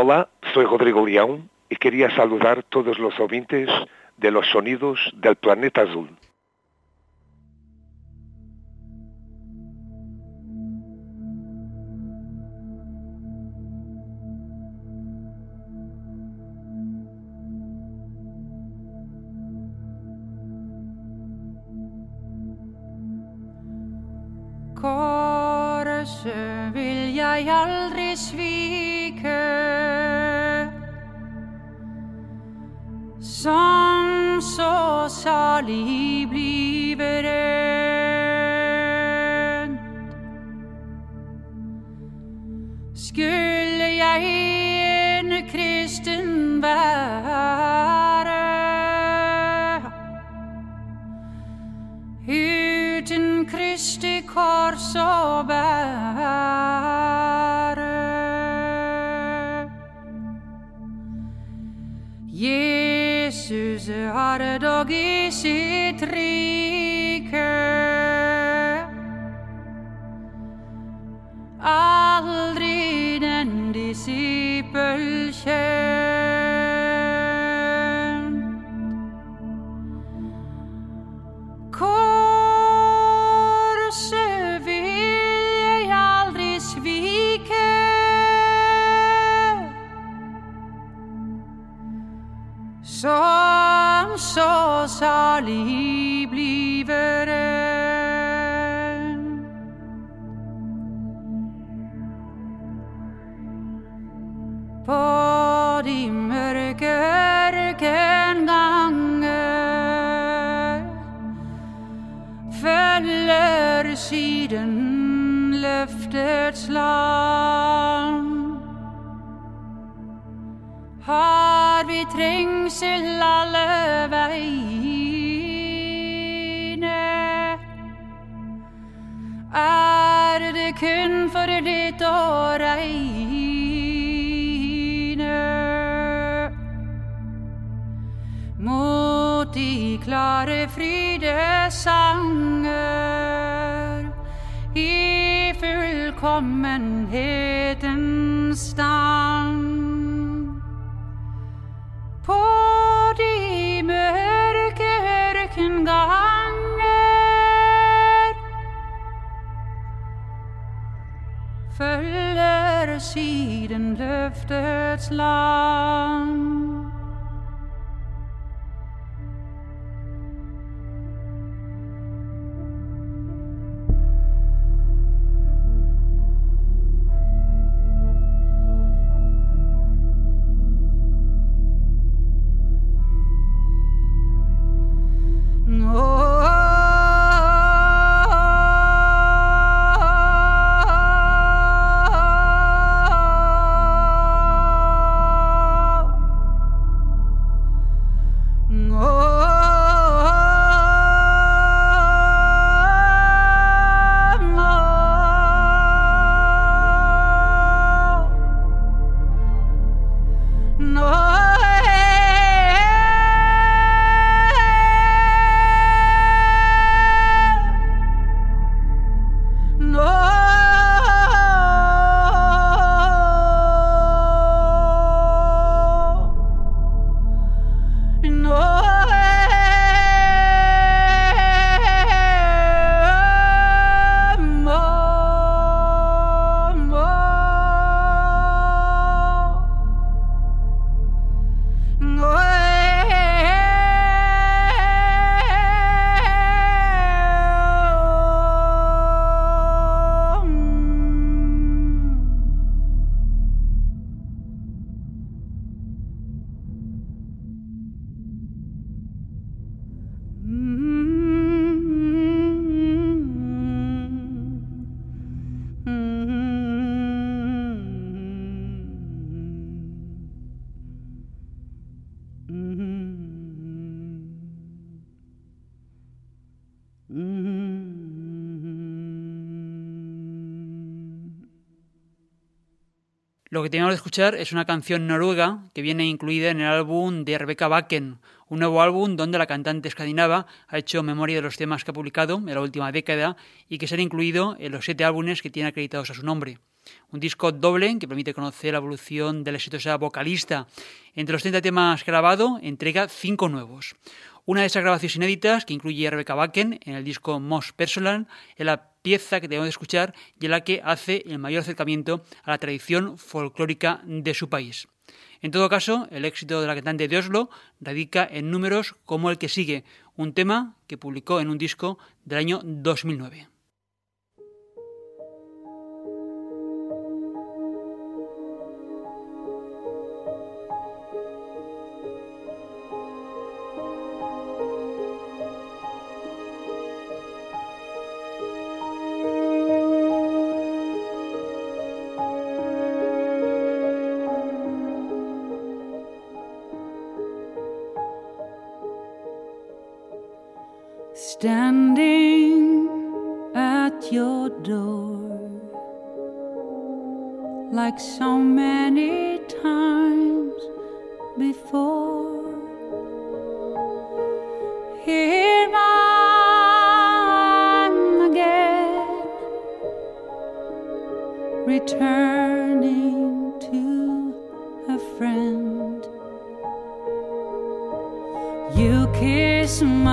Hola, soy Rodrigo León y quería saludar todos los oyentes de los sonidos del planeta azul. Korset vil jeg aldrig svike Som så salig bliver endt Skulle jeg en kristen være Uten Kristi kors å bære Jesus har dog i sitt rike aldri den disippel kjent. Salig bliver en. På de mørke ørkenganger følger siden løftets land. Har vi trengsel alle veiene, fullkommenhetens stand. På de mørke ørkenganger følger siden løftets land. Lo que tenemos que escuchar es una canción noruega que viene incluida en el álbum de Rebecca Bakken, un nuevo álbum donde la cantante escandinava ha hecho memoria de los temas que ha publicado en la última década y que será incluido en los siete álbumes que tiene acreditados a su nombre. Un disco doble que permite conocer la evolución de la exitosa vocalista. Entre los 30 temas grabados, entrega 5 nuevos. Una de esas grabaciones inéditas, que incluye a Rebecca Bakken en el disco Most Personal, es la pieza que debemos de escuchar y en la que hace el mayor acercamiento a la tradición folclórica de su país. En todo caso, el éxito de la cantante de Oslo radica en números como el que sigue, un tema que publicó en un disco del año 2009.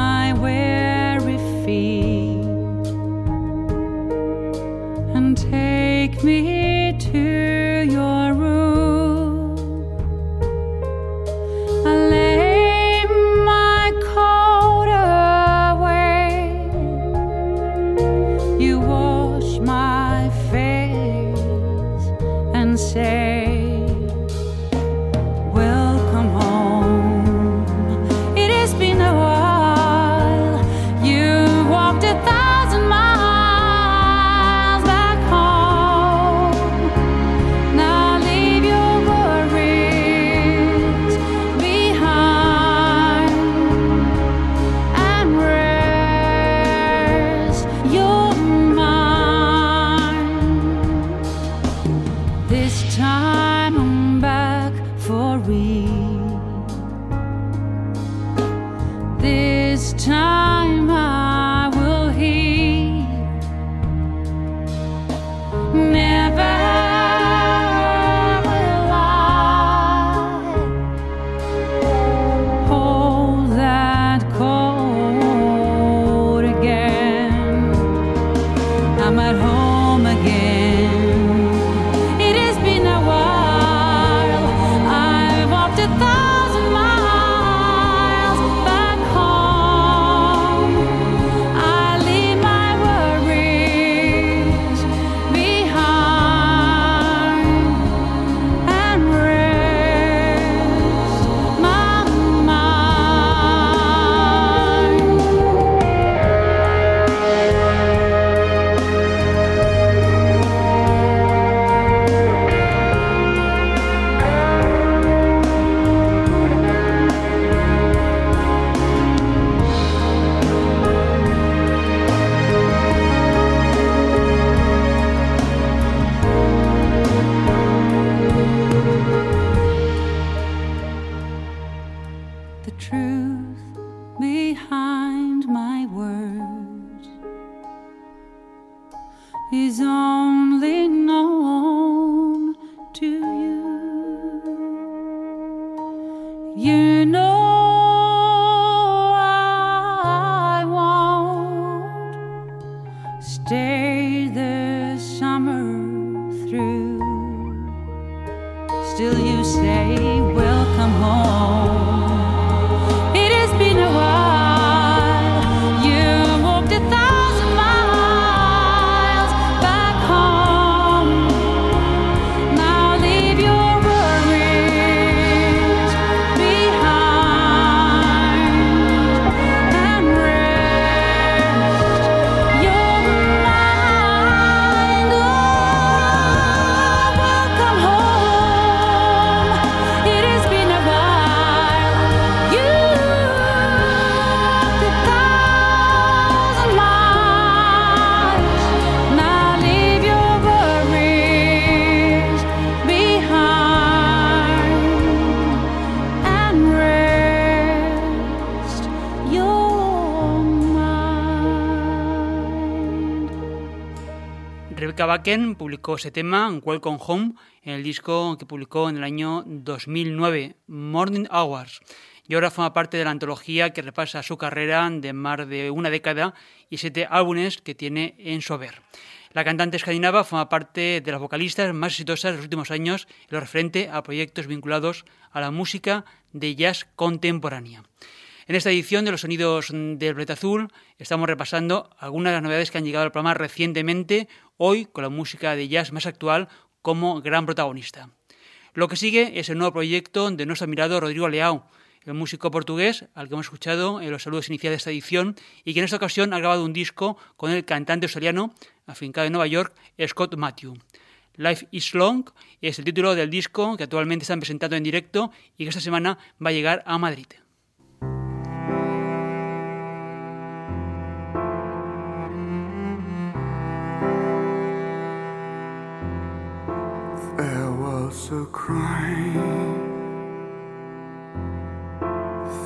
my weary feet and take me. Bakken publicó ese tema, Welcome Home, en el disco que publicó en el año 2009, Morning Hours. Y ahora forma parte de la antología que repasa su carrera de más de una década y siete álbumes que tiene en su haber. La cantante escandinava forma parte de las vocalistas más exitosas de los últimos años en lo referente a proyectos vinculados a la música de jazz contemporánea. En esta edición de los sonidos del Planeta Azul estamos repasando algunas de las novedades que han llegado al programa recientemente, hoy con la música de jazz más actual como gran protagonista. Lo que sigue es el nuevo proyecto de nuestro admirado Rodrigo Leao, el músico portugués al que hemos escuchado en los saludos iniciales de esta edición y que en esta ocasión ha grabado un disco con el cantante australiano afincado en Nueva York, Scott Matthew. Life is Long es el título del disco que actualmente están presentando en directo y que esta semana va a llegar a Madrid. Was a crime.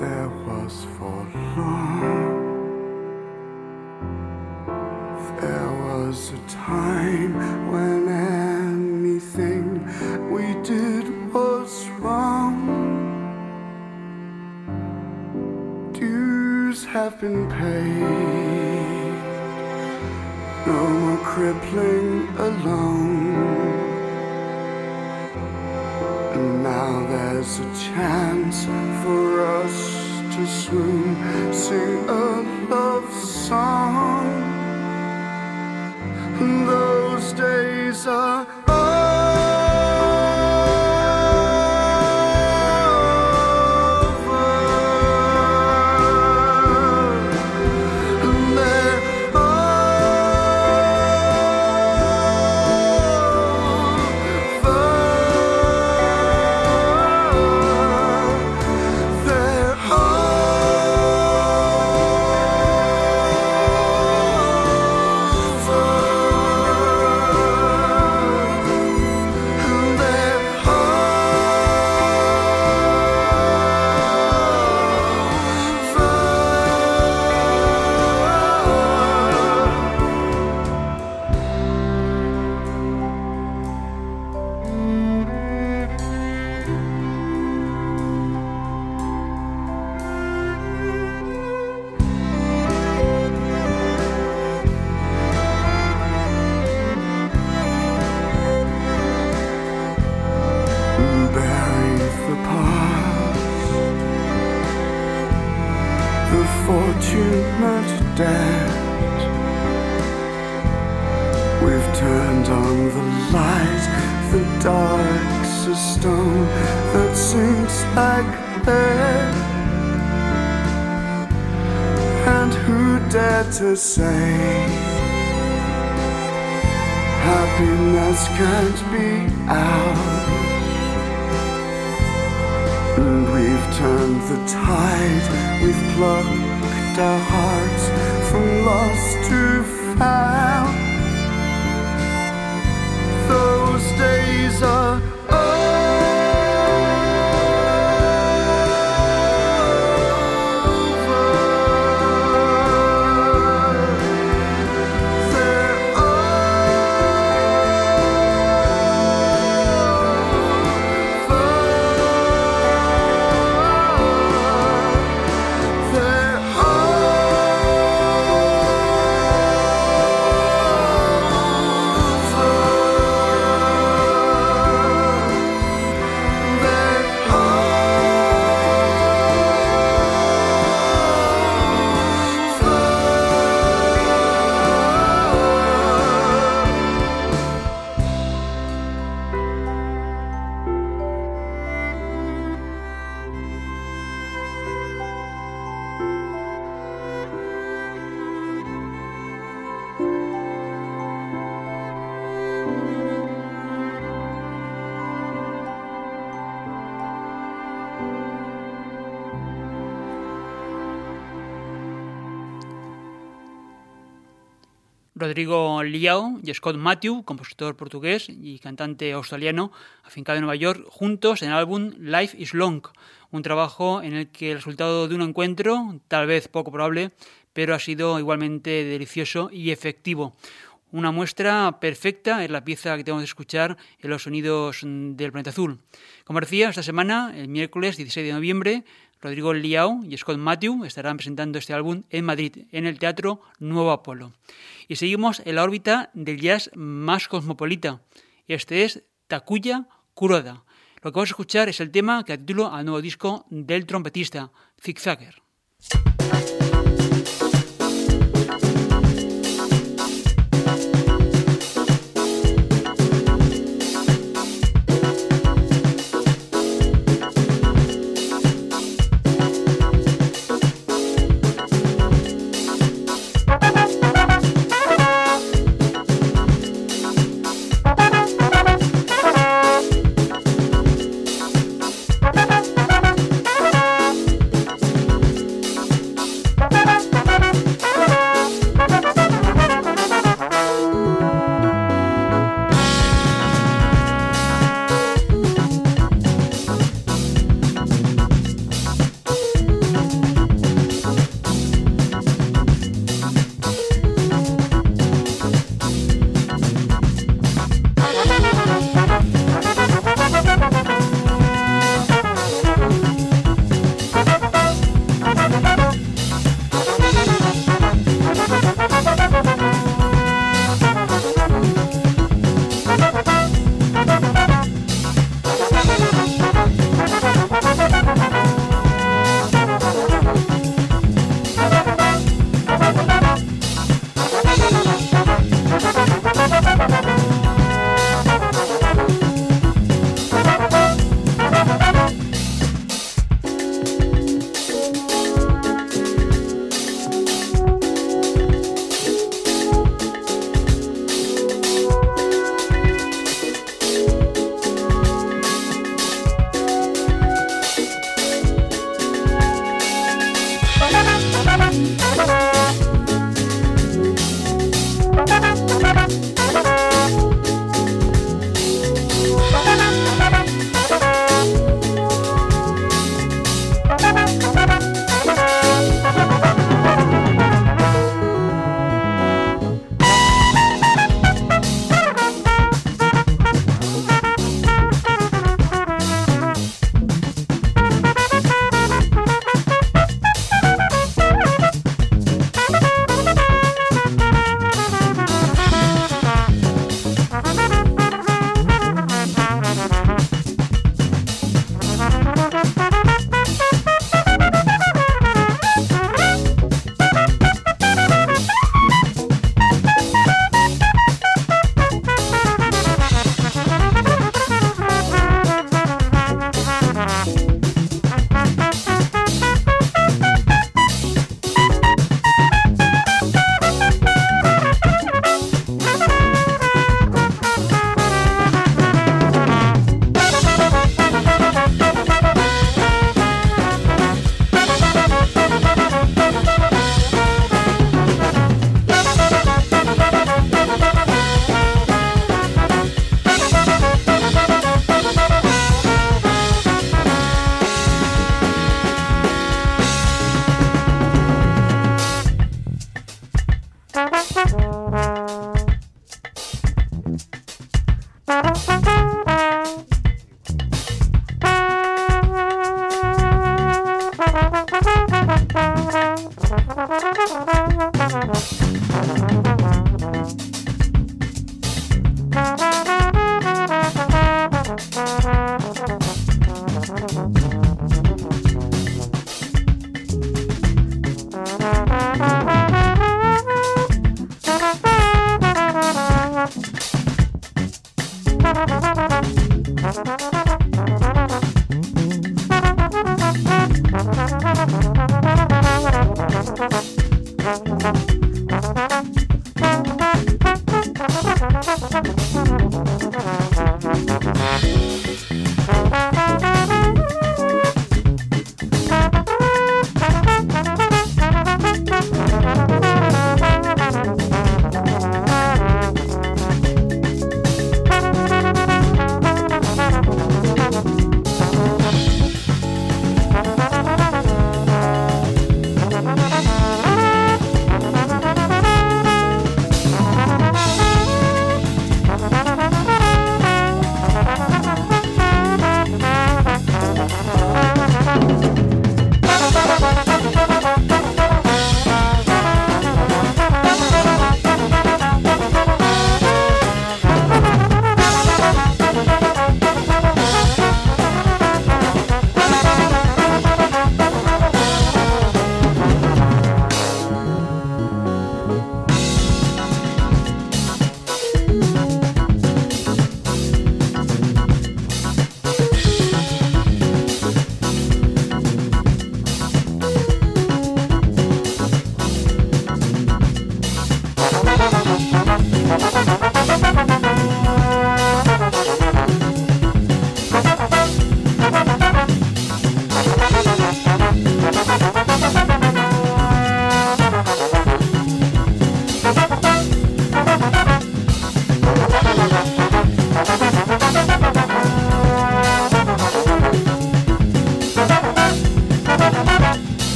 There was for long. There was a time when anything we did was wrong. Dues have been paid. No more crippling alone. Now there's a chance for us to swoon, sing a love song. Those days are fortunate dead. We've turned on the light, the dark's a stone that sinks like lead. And who dared to say happiness can't be ours? And we've turned the tide, we've our hearts from lost to found. Those days are Rodrigo Liao y Scott Matthew, compositor portugués y cantante australiano, afincado en Nueva York, juntos en el álbum Life is Long, un trabajo en el que el resultado de un encuentro, tal vez poco probable, pero ha sido igualmente delicioso y efectivo. Una muestra perfecta es la pieza que tenemos que escuchar en los sonidos del planeta azul. Como decía, esta semana, el miércoles 16 de noviembre, Rodrigo Liao y Scott Matthew estarán presentando este álbum en Madrid, en el Teatro Nuevo Apolo. Y seguimos en la órbita del jazz más cosmopolita. Este es Takuya Kuroda. Lo que vamos a escuchar es el tema que da título al nuevo disco del trompetista, Zigzagger.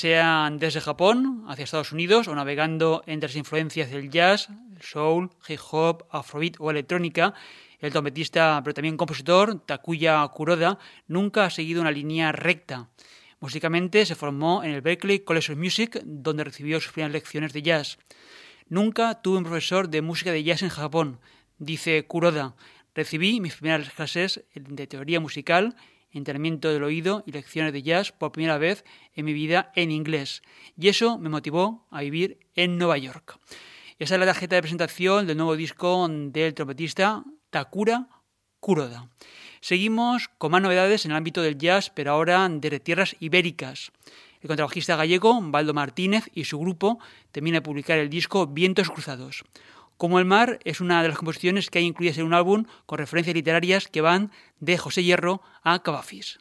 Sean desde Japón hacia Estados Unidos o navegando entre las influencias del jazz, soul, hip hop, afrobeat o electrónica, el trompetista pero también compositor Takuya Kuroda nunca ha seguido una línea recta. Musicalmente se formó en el Berklee College of Music, donde recibió sus primeras lecciones de jazz. Nunca tuve un profesor de música de jazz en Japón, dice Kuroda. Recibí mis primeras clases de teoría musical, entrenamiento del oído y lecciones de jazz por primera vez en mi vida en inglés. Y eso me motivó a vivir en Nueva York. Esa es la tarjeta de presentación del nuevo disco del trompetista Takura Kuroda. Seguimos con más novedades en el ámbito del jazz, pero ahora de tierras ibéricas. El contrabajista gallego Baldo Martínez y su grupo terminan de publicar el disco Vientos Cruzados. Como el mar es una de las composiciones que hay incluidas en un álbum con referencias literarias que van de José Hierro a Cavafis.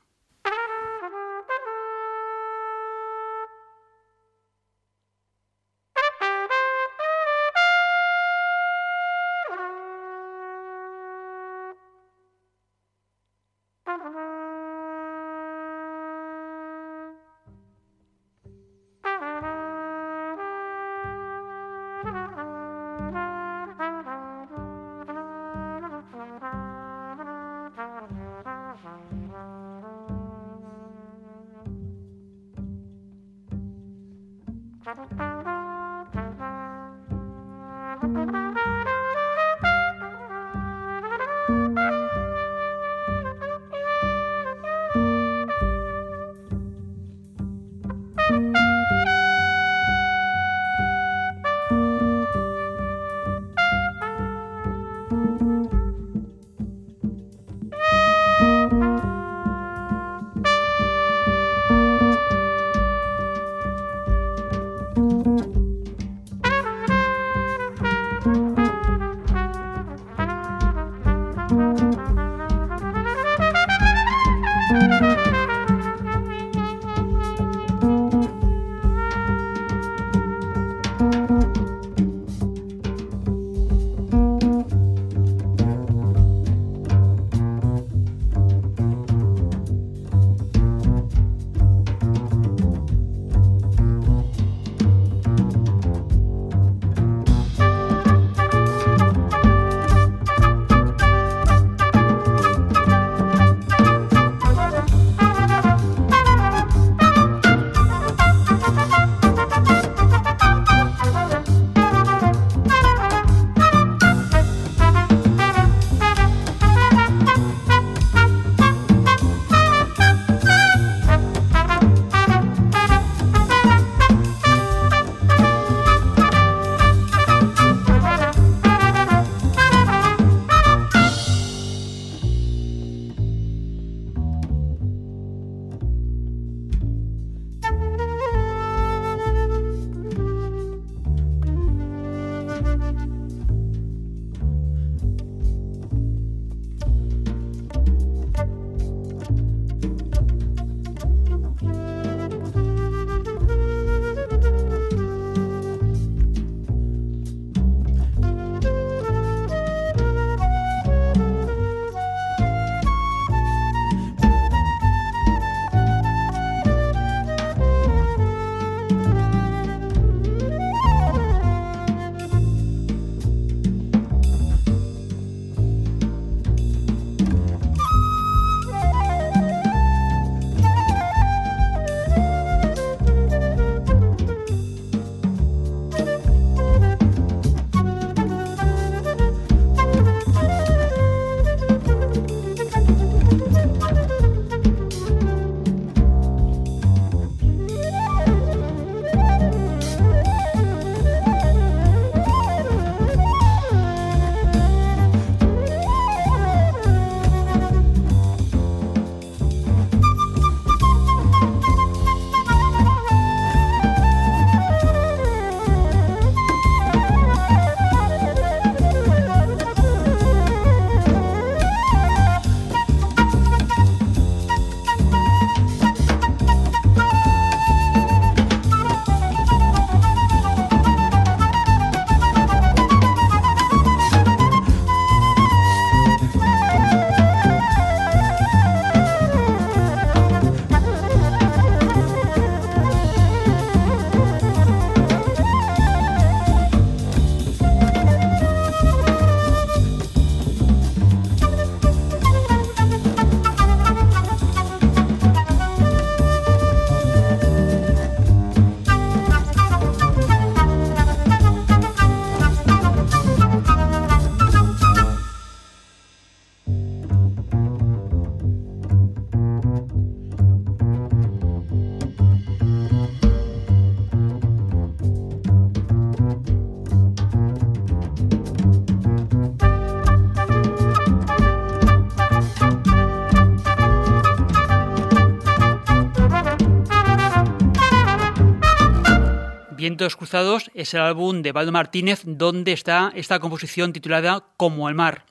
Vientos Cruzados es el álbum de Baldo Martínez donde está esta composición titulada Como el mar.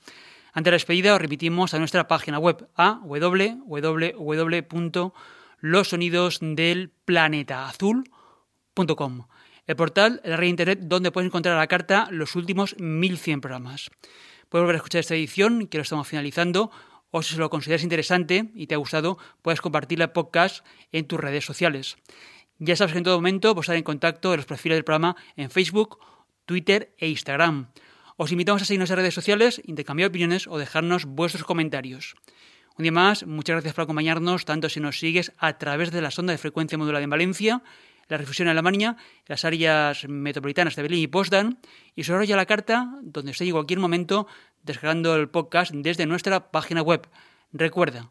Ante la despedida os remitimos a nuestra página web a www.losonidosdelplanetaazul.com el portal, la red de internet donde puedes encontrar a la carta los últimos 1100 programas. Puedes volver a escuchar esta edición, que lo estamos finalizando, o si se lo consideras interesante y te ha gustado, puedes compartir el podcast en tus redes sociales. Ya sabes que en todo momento puedes estar en contacto en los perfiles del programa en Facebook, Twitter e Instagram. Os invitamos a seguirnos en redes sociales, intercambiar opiniones o dejarnos vuestros comentarios. Un día más, muchas gracias por acompañarnos, tanto si nos sigues a través de la sonda de frecuencia modulada en Valencia, la refusión en Alemania, las áreas metropolitanas de Berlín y Potsdam, y sobre ya la carta, donde esté en cualquier momento descargando el podcast desde nuestra página web. Recuerda,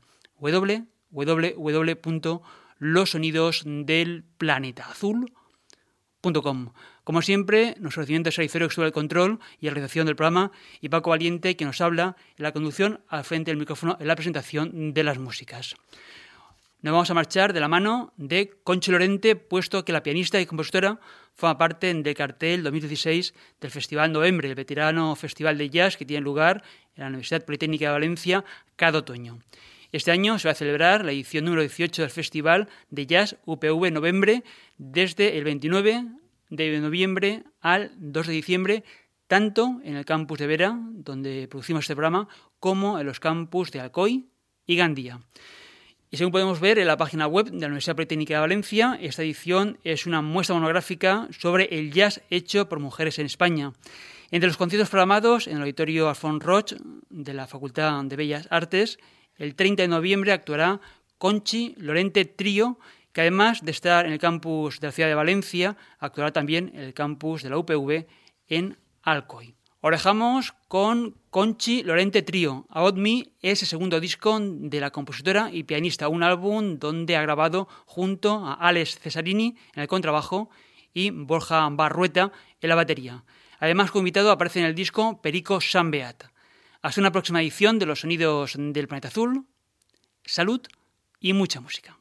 www.losonidosdelplanetaazul.com. Como siempre, nuestro Aicero que estuvo el control y la realización del programa y Paco Valiente que nos habla en la conducción al frente del micrófono en la presentación de las músicas. Nos vamos a marchar de la mano de Conchi Lorente, puesto que la pianista y compositora forma parte del cartel 2016 del Festival Novembre, el veterano festival de jazz que tiene lugar en la Universidad Politécnica de Valencia cada otoño. Este año se va a celebrar la edición número 18 del Festival de Jazz UPV Novembre desde el 29 de noviembre al 2 de diciembre, tanto en el campus de Vera, donde producimos este programa, como en los campus de Alcoy y Gandía. Y según podemos ver en la página web de la Universidad Politécnica de Valencia, esta edición es una muestra monográfica sobre el jazz hecho por mujeres en España. Entre los conciertos programados en el auditorio Alfon Roche de la Facultad de Bellas Artes, el 30 de noviembre actuará Conchi Lorente Trío, que además de estar en el campus de la ciudad de Valencia, actuará también en el campus de la UPV en Alcoy. Orejamos con Conchi Lorente Trío. About Me es el segundo disco de la compositora y pianista, un álbum donde ha grabado junto a Alex Cesarini en el contrabajo y Borja Barrueta en la batería. Además, como invitado aparece en el disco Perico Sambeat. Hasta una próxima edición de Los Sonidos del Planeta Azul. Salud y mucha música.